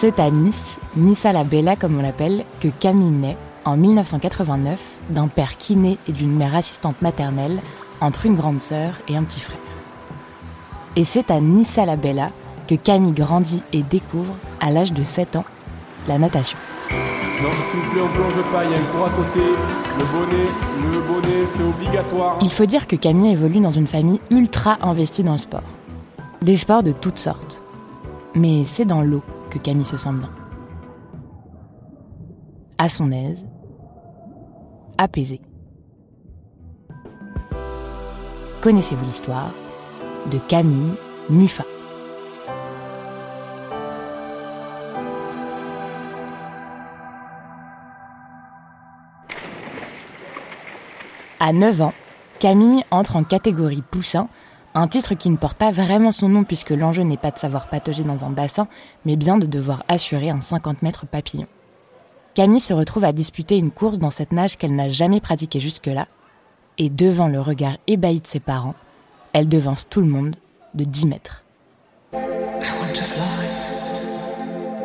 C'est à Nice, Nissa la Bella comme on l'appelle, que Camille naît en 1989 d'un père kiné et d'une mère assistante maternelle entre une grande sœur et un petit frère. Et c'est à Nissa la Bella que Camille grandit et découvre, à l'âge de 7 ans, la natation. Non, s'il vous plaît, on plonge pas, il y a une cour à côté. Le bonnet, le bonnet, c'est obligatoire. Il faut dire que Camille évolue dans une famille ultra investie dans le sport. Des sports de toutes sortes. Mais c'est dans l'eau que Camille se sent bien. À son aise, apaisée. Connaissez-vous l'histoire de Camille Muffat? À 9 ans, Camille entre en catégorie poussin, un titre qui ne porte pas vraiment son nom puisque l'enjeu n'est pas de savoir patauger dans un bassin, mais bien de devoir assurer un 50 mètres papillon. Camille se retrouve à disputer une course dans cette nage qu'elle n'a jamais pratiquée jusque-là, et devant le regard ébahi de ses parents, elle devance tout le monde de 10 mètres.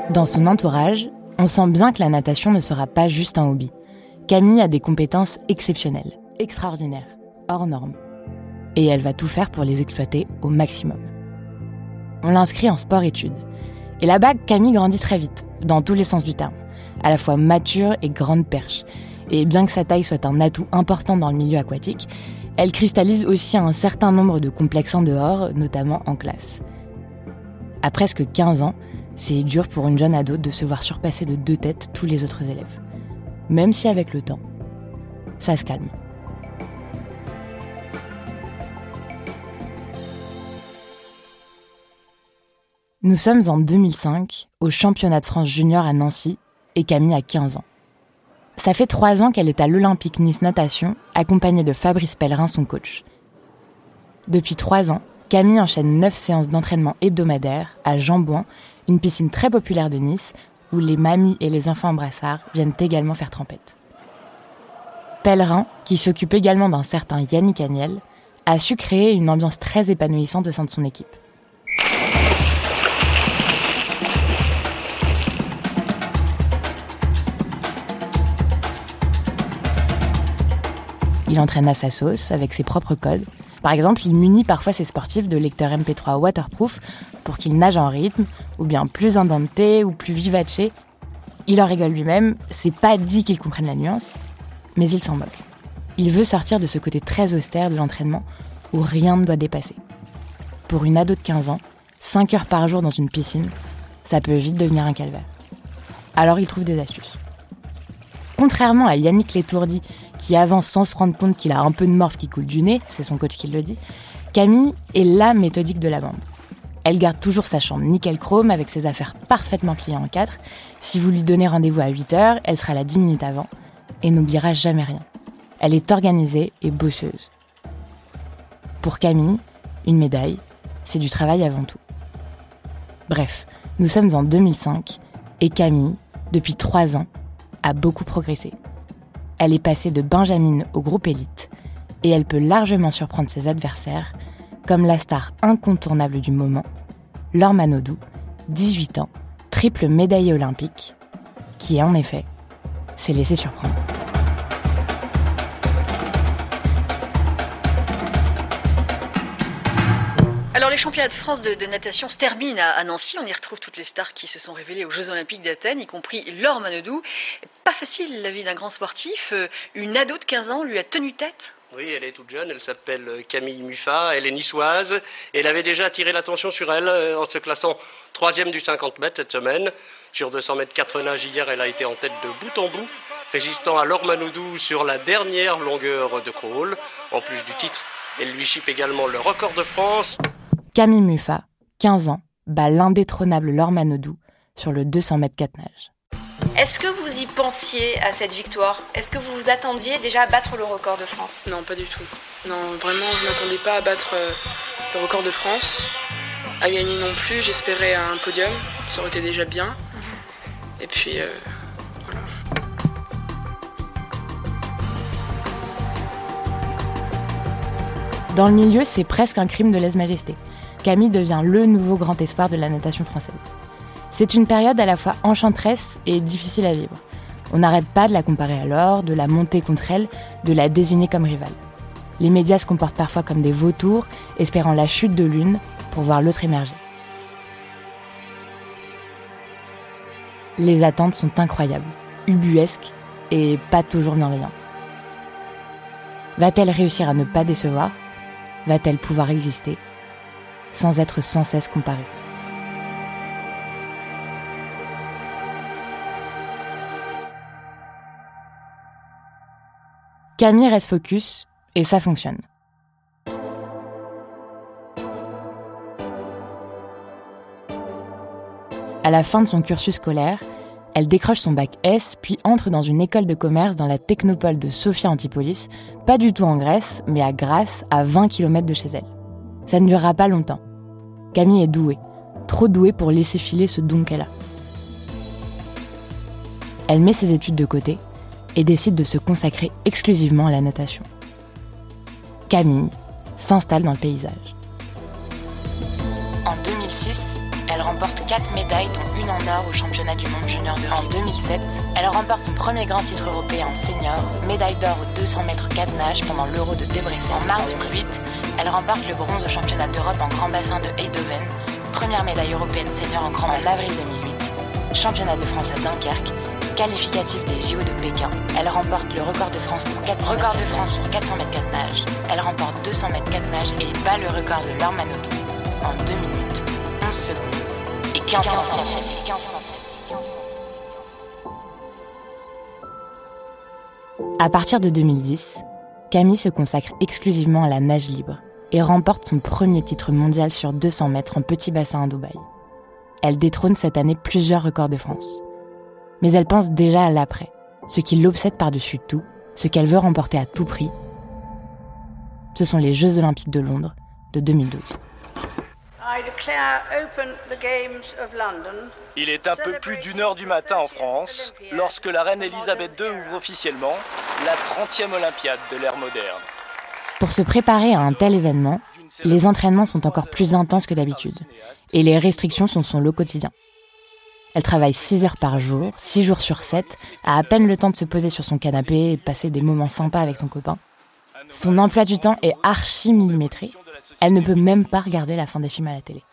Dans son entourage, on sent bien que la natation ne sera pas juste un hobby. Camille a des compétences exceptionnelles, extraordinaires, hors normes. Et elle va tout faire pour les exploiter au maximum. On l'inscrit en sport-études. Et là-bas, Camille grandit très vite, dans tous les sens du terme, à la fois mature et grande perche. Et bien que sa taille soit un atout important dans le milieu aquatique, elle cristallise aussi un certain nombre de complexes en dehors, notamment en classe. À presque 15 ans, c'est dur pour une jeune ado de se voir surpasser de deux têtes tous les autres élèves. Même si avec le temps, ça se calme. Nous sommes en 2005, au championnat de France junior à Nancy, et Camille a 15 ans. Ça fait trois ans qu'elle est à l'Olympique Nice Natation, accompagnée de Fabrice Pellerin, son coach. Depuis trois ans, Camille enchaîne neuf séances d'entraînement hebdomadaires à Jambouin, une piscine très populaire de Nice, où les mamies et les enfants en brassard viennent également faire trempette. Pellerin, qui s'occupe également d'un certain Yannick Agnel, a su créer une ambiance très épanouissante au sein de son équipe. Il entraîne à sa sauce, avec ses propres codes. Par exemple, il munit parfois ses sportifs de lecteurs MP3 waterproof pour qu'ils nagent en rythme, ou bien plus indenté ou plus vivace. Il en rigole lui-même, c'est pas dit qu'il comprenne la nuance, mais il s'en moque. Il veut sortir de ce côté très austère de l'entraînement où rien ne doit dépasser. Pour une ado de 15 ans, 5 heures par jour dans une piscine, ça peut vite devenir un calvaire. Alors il trouve des astuces. Contrairement à Yannick Létourdi, qui avance sans se rendre compte qu'il a un peu de morph qui coule du nez, c'est son coach qui le dit, Camille est la méthodique de la bande. Elle garde toujours sa chambre nickel chrome avec ses affaires parfaitement pliées en quatre. Si vous lui donnez rendez-vous à 8 heures, elle sera là 10 minutes avant et n'oubliera jamais rien. Elle est organisée et bosseuse. Pour Camille, une médaille, c'est du travail avant tout. Bref, nous sommes en 2005 et Camille, depuis trois ans, a beaucoup progressé. Elle est passée de Benjamin au groupe élite et elle peut largement surprendre ses adversaires, comme la star incontournable du moment, Laure Manodou, 18 ans, triple médaillée olympique, qui en effet s'est laissée surprendre. Alors les championnats de France de, natation se terminent à, Nancy. On y retrouve toutes les stars qui se sont révélées aux Jeux Olympiques d'Athènes, y compris Laure Manodou. Pas facile la vie d'un grand sportif. Euh, une ado de 15 ans lui a tenu tête oui, elle est toute jeune, elle s'appelle Camille Muffat, elle est niçoise, elle avait déjà attiré l'attention sur elle euh, en se classant troisième du 50 mètres cette semaine. Sur 200 mètres 4 nages hier, elle a été en tête de bout en bout, résistant à Laure Manodou sur la dernière longueur de crawl. En plus du titre, elle lui chip également le record de France. Camille Muffat, 15 ans, bat l'indétrônable Laure Manodou sur le 200 mètres 4 nages. Est-ce que vous y pensiez à cette victoire? Est-ce que vous vous attendiez déjà à battre le record de France? Non, pas du tout. Non, vraiment, je ne m'attendais pas à battre euh, le record de France. À gagner non plus, j'espérais un podium, ça aurait été déjà bien. Et puis, euh, voilà. Dans le milieu, c'est presque un crime de lèse-majesté. Camille devient le nouveau grand espoir de la natation française. C'est une période à la fois enchanteresse et difficile à vivre. On n'arrête pas de la comparer à l'or, de la monter contre elle, de la désigner comme rivale. Les médias se comportent parfois comme des vautours, espérant la chute de l'une pour voir l'autre émerger. Les attentes sont incroyables, ubuesques et pas toujours bienveillantes. Va-t-elle réussir à ne pas décevoir? Va-t-elle pouvoir exister? Sans être sans cesse comparée Camille reste focus et ça fonctionne. À la fin de son cursus scolaire, elle décroche son bac S, puis entre dans une école de commerce dans la technopole de Sophia Antipolis, pas du tout en Grèce, mais à Grasse, à 20 km de chez elle. Ça ne durera pas longtemps. Camille est douée, trop douée pour laisser filer ce don qu'elle a. Elle met ses études de côté et décide de se consacrer exclusivement à la natation. Camille s'installe dans le paysage. En 2006, elle remporte 4 médailles, dont une en or au championnat du monde junior de En 2007, elle remporte son premier grand titre européen en senior, médaille d'or aux 200 mètres 4 nages pendant l'Euro de Debrecen. En mars 2008, elle remporte le bronze au championnat d'Europe en grand bassin de Eindhoven, première médaille européenne senior en grand bassin. En avril 2008, championnat de France à Dunkerque, qualificatif des JO de Pékin. Elle remporte le record de France pour 400 record de France pour 400 mètres 4 nages. Elle remporte 200 mètres 4 nages et bat le record de Laure Manodou en 2 minutes, 11 secondes 15 centièmes. À partir de 2010, Camille se consacre exclusivement à la nage libre et remporte son premier titre mondial sur 200 mètres en petit bassin à Dubaï. Elle détrône cette année plusieurs records de France mais elle pense déjà à l'après, ce qui l'obsède par-dessus tout, ce qu'elle veut remporter à tout prix. Ce sont les Jeux olympiques de Londres de 2012. Il est un peu plus d'une heure du matin en France lorsque la reine Elisabeth II ouvre officiellement la 30e Olympiade de l'ère moderne. Pour se préparer à un tel événement, les entraînements sont encore plus intenses que d'habitude et les restrictions sont son lot quotidien. Elle travaille 6 heures par jour, 6 jours sur 7, a à peine le temps de se poser sur son canapé et passer des moments sympas avec son copain. Son emploi du temps est archi millimétré. Elle ne peut même pas regarder la fin des films à la télé.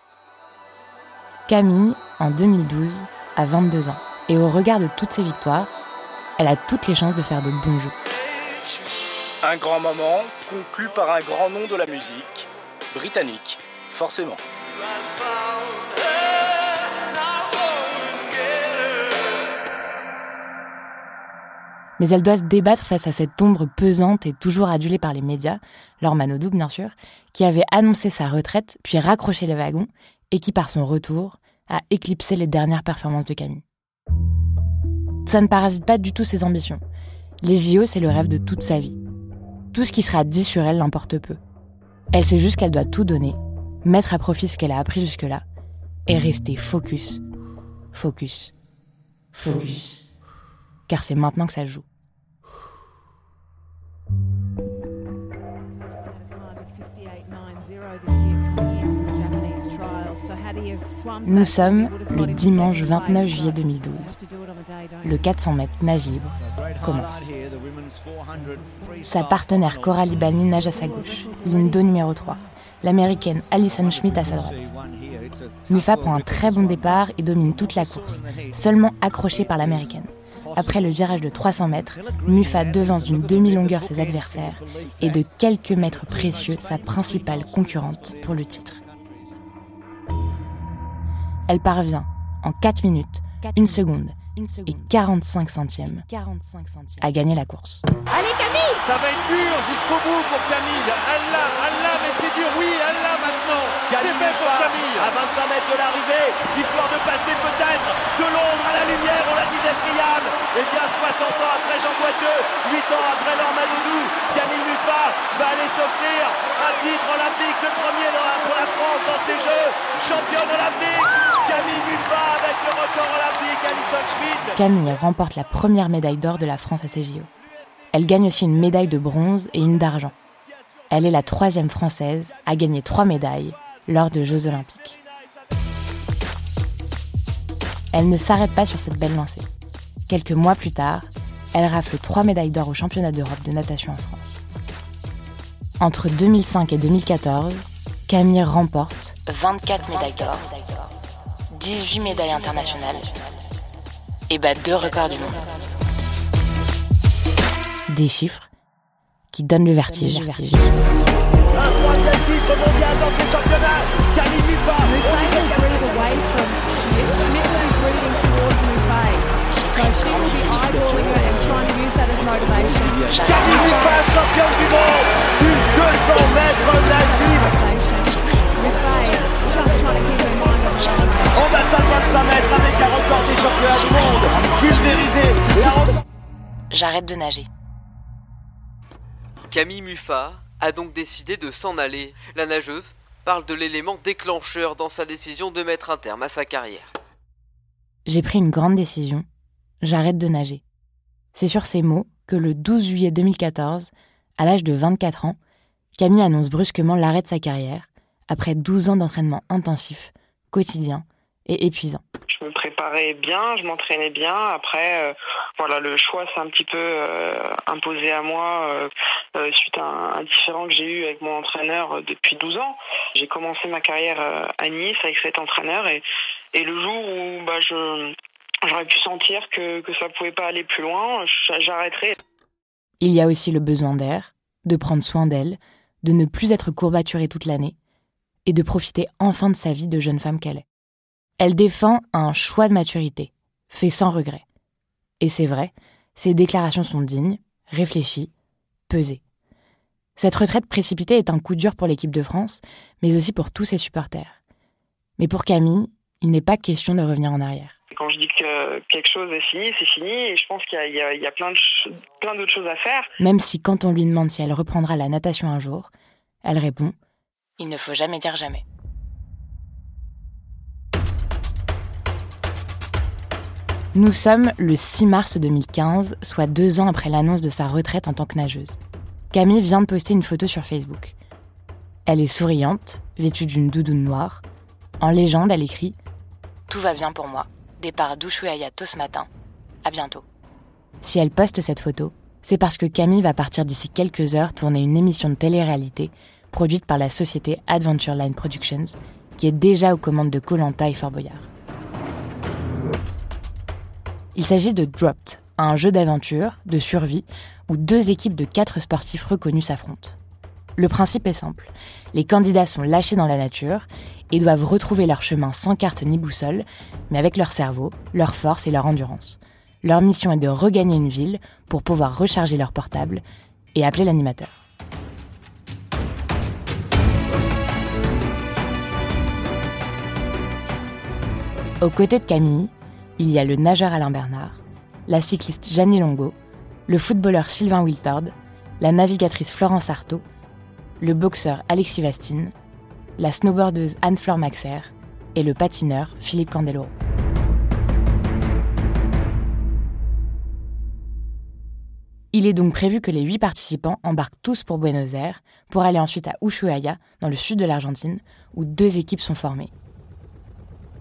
Camille, en 2012, a 22 ans. Et au regard de toutes ses victoires, elle a toutes les chances de faire de bons jeux. Un grand moment conclu par un grand nom de la musique, britannique, forcément. Mais elle doit se débattre face à cette ombre pesante et toujours adulée par les médias, Laure Manodou bien sûr, qui avait annoncé sa retraite, puis raccroché les wagons et qui par son retour a éclipsé les dernières performances de Camille. Ça ne parasite pas du tout ses ambitions. Les JO, c'est le rêve de toute sa vie. Tout ce qui sera dit sur elle l'importe peu. Elle sait juste qu'elle doit tout donner, mettre à profit ce qu'elle a appris jusque-là, et rester focus, focus, focus. Car c'est maintenant que ça joue. Nous sommes le dimanche 29 juillet 2012. Le 400 mètres nage libre commence. Sa partenaire Coralie Balmy nage à sa gauche, ligne 2 numéro 3. L'américaine Alison Schmidt à sa droite. Mufa prend un très bon départ et domine toute la course, seulement accrochée par l'américaine. Après le virage de 300 mètres, Mufa devance d'une demi-longueur ses adversaires et de quelques mètres précieux sa principale concurrente pour le titre elle parvient, en 4 minutes, 1 seconde et 45 centièmes, à gagner la course. Allez Camille Ça va être dur jusqu'au bout pour Camille. Elle l'a, elle l'a, mais c'est dur, oui, elle l'a maintenant. C'est fait pour Camille. À 25 mètres de l'arrivée, histoire de passer peut-être de l'ombre à la lumière, on la disait friable. Et bien 60 ans après Jean Boiteux, 8 ans après Laure Manodou, Camille Mufa va aller s'offrir un titre olympique, le premier pour la France dans ces Jeux, championne olympique. Camille remporte la première médaille d'or de la France à ces JO. Elle gagne aussi une médaille de bronze et une d'argent. Elle est la troisième française à gagner trois médailles lors de Jeux olympiques. Elle ne s'arrête pas sur cette belle lancée. Quelques mois plus tard, elle rafle trois médailles d'or au championnat d'Europe de natation en France. Entre 2005 et 2014, Camille remporte 24 médailles d'or 18 médailles internationales et bat deux records du monde. Des chiffres qui donnent le vertige. J'arrête de nager. Camille Muffat a donc décidé de s'en aller. La nageuse parle de l'élément déclencheur dans sa décision de mettre un terme à sa carrière. J'ai pris une grande décision. J'arrête de nager. C'est sur ces mots que le 12 juillet 2014, à l'âge de 24 ans, Camille annonce brusquement l'arrêt de sa carrière après 12 ans d'entraînement intensif, quotidien et épuisant. Je me préparais bien, je m'entraînais bien. Après, euh, voilà, le choix s'est un petit peu euh, imposé à moi euh, suite à un, différent que j'ai eu avec mon entraîneur depuis 12 ans. J'ai commencé ma carrière à Nice avec cet entraîneur et, et le jour où bah, je j'aurais pu sentir que, que ça pouvait pas aller plus loin, j'arrêterais. Il y a aussi le besoin d'air, de prendre soin d'elle, de ne plus être courbaturée toute l'année et de profiter enfin de sa vie de jeune femme qu'elle est. Elle défend un choix de maturité, fait sans regret. Et c'est vrai, ses déclarations sont dignes, réfléchies, pesées. Cette retraite précipitée est un coup dur pour l'équipe de France, mais aussi pour tous ses supporters. Mais pour Camille, il n'est pas question de revenir en arrière. Quand je dis que quelque chose est fini, c'est fini, et je pense qu'il y a, y a plein, plein d'autres choses à faire. Même si quand on lui demande si elle reprendra la natation un jour, elle répond il ne faut jamais dire jamais. Nous sommes le 6 mars 2015, soit deux ans après l'annonce de sa retraite en tant que nageuse. Camille vient de poster une photo sur Facebook. Elle est souriante, vêtue d'une doudoune noire. En légende, elle écrit Tout va bien pour moi. Départ d'Ushuaia tôt ce matin. À bientôt. Si elle poste cette photo, c'est parce que Camille va partir d'ici quelques heures tourner une émission de télé-réalité produite par la société Adventure Line Productions, qui est déjà aux commandes de Colanta et Fort Boyard. Il s'agit de Dropped, un jeu d'aventure, de survie, où deux équipes de quatre sportifs reconnus s'affrontent. Le principe est simple. Les candidats sont lâchés dans la nature et doivent retrouver leur chemin sans carte ni boussole, mais avec leur cerveau, leur force et leur endurance. Leur mission est de regagner une ville pour pouvoir recharger leur portable et appeler l'animateur. Aux côtés de Camille, il y a le nageur Alain Bernard, la cycliste Jeannie Longo, le footballeur Sylvain Wiltord, la navigatrice Florence Artaud, le boxeur Alexis Vastine, la snowboardeuse Anne-Fleur Maxer et le patineur Philippe Candeloro. Il est donc prévu que les huit participants embarquent tous pour Buenos Aires pour aller ensuite à Ushuaia, dans le sud de l'Argentine, où deux équipes sont formées.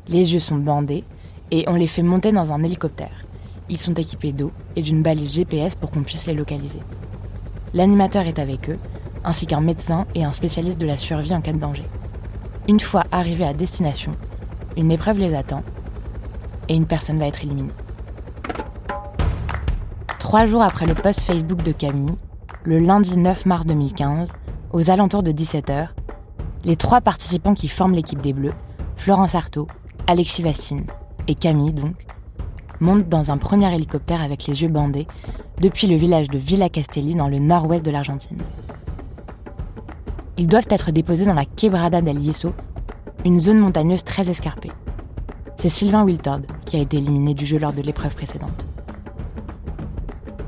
Les yeux sont bandés et on les fait monter dans un hélicoptère. Ils sont équipés d'eau et d'une balise GPS pour qu'on puisse les localiser. L'animateur est avec eux, ainsi qu'un médecin et un spécialiste de la survie en cas de danger. Une fois arrivés à destination, une épreuve les attend et une personne va être éliminée. Trois jours après le post Facebook de Camille, le lundi 9 mars 2015, aux alentours de 17h, les trois participants qui forment l'équipe des Bleus, Florence Artaud, Alexis Vastine et Camille donc, montent dans un premier hélicoptère avec les yeux bandés depuis le village de Villa Castelli dans le nord-ouest de l'Argentine. Ils doivent être déposés dans la Quebrada del Yeso, une zone montagneuse très escarpée. C'est Sylvain Wiltord qui a été éliminé du jeu lors de l'épreuve précédente.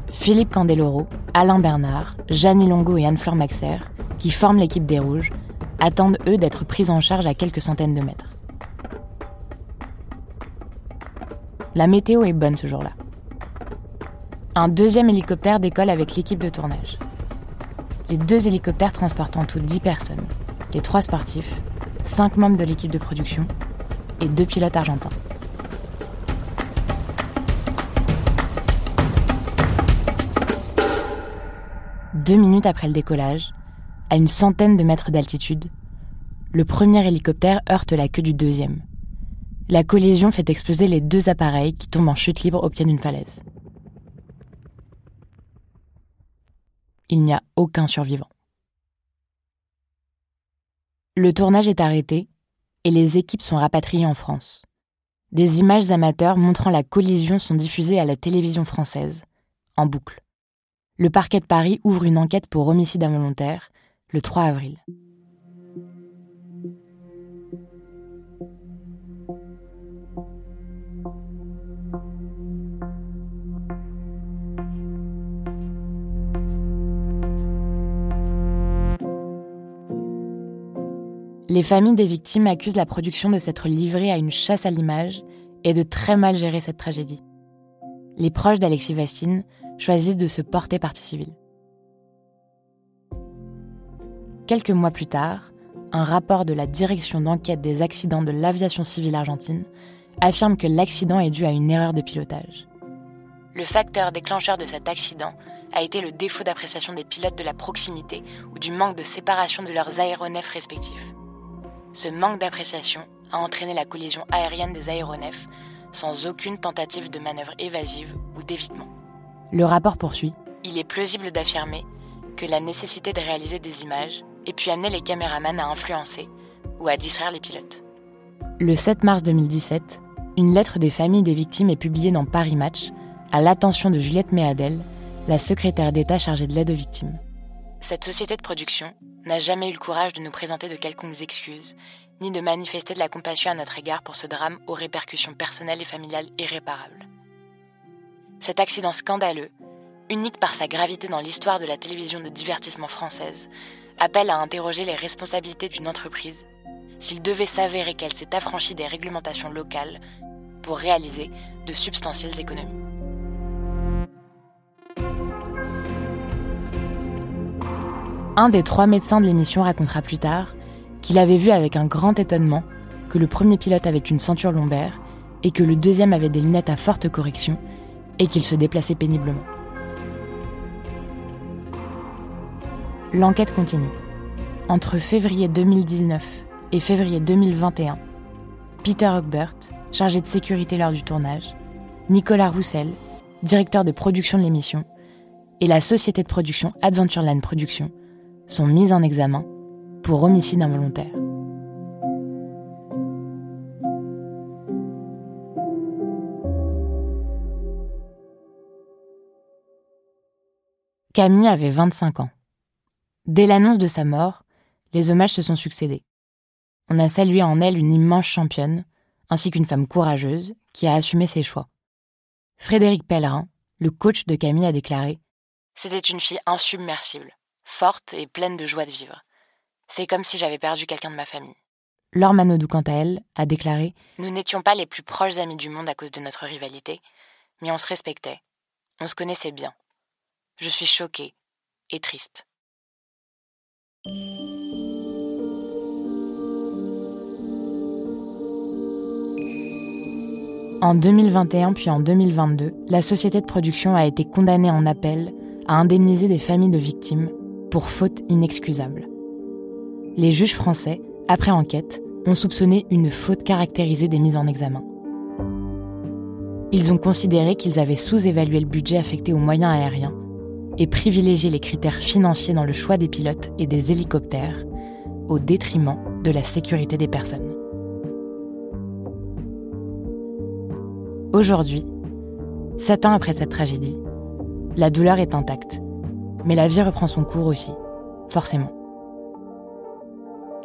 Philippe Candeloro, Alain Bernard, Jeannie Longo et Anne-Fleur Maxer, qui forment l'équipe des Rouges, attendent eux d'être pris en charge à quelques centaines de mètres. La météo est bonne ce jour-là. Un deuxième hélicoptère décolle avec l'équipe de tournage. Les deux hélicoptères transportent en tout 10 personnes, les trois sportifs, 5 membres de l'équipe de production et deux pilotes argentins. Deux minutes après le décollage, à une centaine de mètres d'altitude, le premier hélicoptère heurte la queue du deuxième. La collision fait exploser les deux appareils qui tombent en chute libre au pied d'une falaise. Il n'y a aucun survivant. Le tournage est arrêté et les équipes sont rapatriées en France. Des images amateurs montrant la collision sont diffusées à la télévision française, en boucle le parquet de Paris ouvre une enquête pour homicide involontaire le 3 avril. Les familles des victimes accusent la production de s'être livrée à une chasse à l'image et de très mal gérer cette tragédie. Les proches d'Alexis Vastine choisissent de se porter partie civile. Quelques mois plus tard, un rapport de la Direction d'enquête des accidents de l'aviation civile argentine affirme que l'accident est dû à une erreur de pilotage. Le facteur déclencheur de cet accident a été le défaut d'appréciation des pilotes de la proximité ou du manque de séparation de leurs aéronefs respectifs. Ce manque d'appréciation a entraîné la collision aérienne des aéronefs sans aucune tentative de manœuvre évasive ou d'évitement. Le rapport poursuit. Il est plausible d'affirmer que la nécessité de réaliser des images ait pu amener les caméramans à influencer ou à distraire les pilotes. Le 7 mars 2017, une lettre des familles des victimes est publiée dans Paris Match à l'attention de Juliette Méadel, la secrétaire d'État chargée de l'aide aux victimes. Cette société de production n'a jamais eu le courage de nous présenter de quelconques excuses, ni de manifester de la compassion à notre égard pour ce drame aux répercussions personnelles et familiales irréparables. Cet accident scandaleux, unique par sa gravité dans l'histoire de la télévision de divertissement française, appelle à interroger les responsabilités d'une entreprise s'il devait s'avérer qu'elle s'est affranchie des réglementations locales pour réaliser de substantielles économies. Un des trois médecins de l'émission racontera plus tard qu'il avait vu avec un grand étonnement que le premier pilote avait une ceinture lombaire et que le deuxième avait des lunettes à forte correction et qu'il se déplaçait péniblement. L'enquête continue. Entre février 2019 et février 2021, Peter Hugbert, chargé de sécurité lors du tournage, Nicolas Roussel, directeur de production de l'émission, et la société de production Adventureland Productions sont mis en examen pour homicide involontaire. Camille avait 25 ans. Dès l'annonce de sa mort, les hommages se sont succédés. On a salué en elle une immense championne, ainsi qu'une femme courageuse qui a assumé ses choix. Frédéric Pellerin, le coach de Camille, a déclaré C'était une fille insubmersible, forte et pleine de joie de vivre. C'est comme si j'avais perdu quelqu'un de ma famille. Laure Manodou, quant à elle, a déclaré Nous n'étions pas les plus proches amis du monde à cause de notre rivalité, mais on se respectait, on se connaissait bien. Je suis choquée et triste. En 2021 puis en 2022, la société de production a été condamnée en appel à indemniser des familles de victimes pour faute inexcusable. Les juges français après enquête, ont soupçonné une faute caractérisée des mises en examen. Ils ont considéré qu'ils avaient sous-évalué le budget affecté aux moyens aériens et privilégié les critères financiers dans le choix des pilotes et des hélicoptères au détriment de la sécurité des personnes. Aujourd'hui, sept ans après cette tragédie, la douleur est intacte, mais la vie reprend son cours aussi, forcément.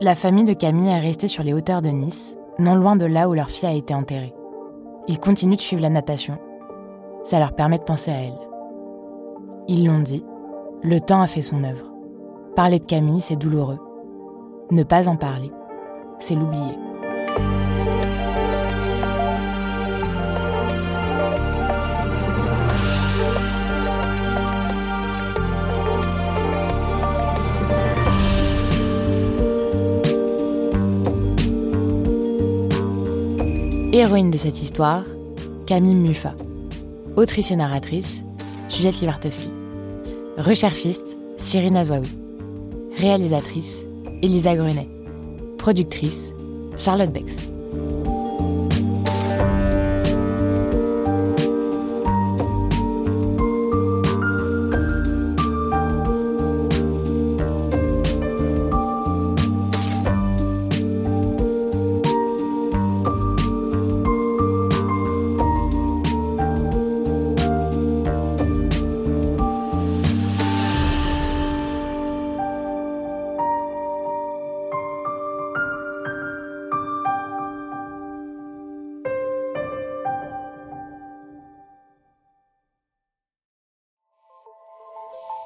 La famille de Camille est restée sur les hauteurs de Nice, non loin de là où leur fille a été enterrée. Ils continuent de suivre la natation. Ça leur permet de penser à elle. Ils l'ont dit, le temps a fait son œuvre. Parler de Camille, c'est douloureux. Ne pas en parler, c'est l'oublier. Héroïne de cette histoire, Camille Muffat. Autrice et narratrice, Juliette Livartowski. Recherchiste, Cyrine Azouaoui. Réalisatrice, Elisa Grenet. Productrice, Charlotte Bex.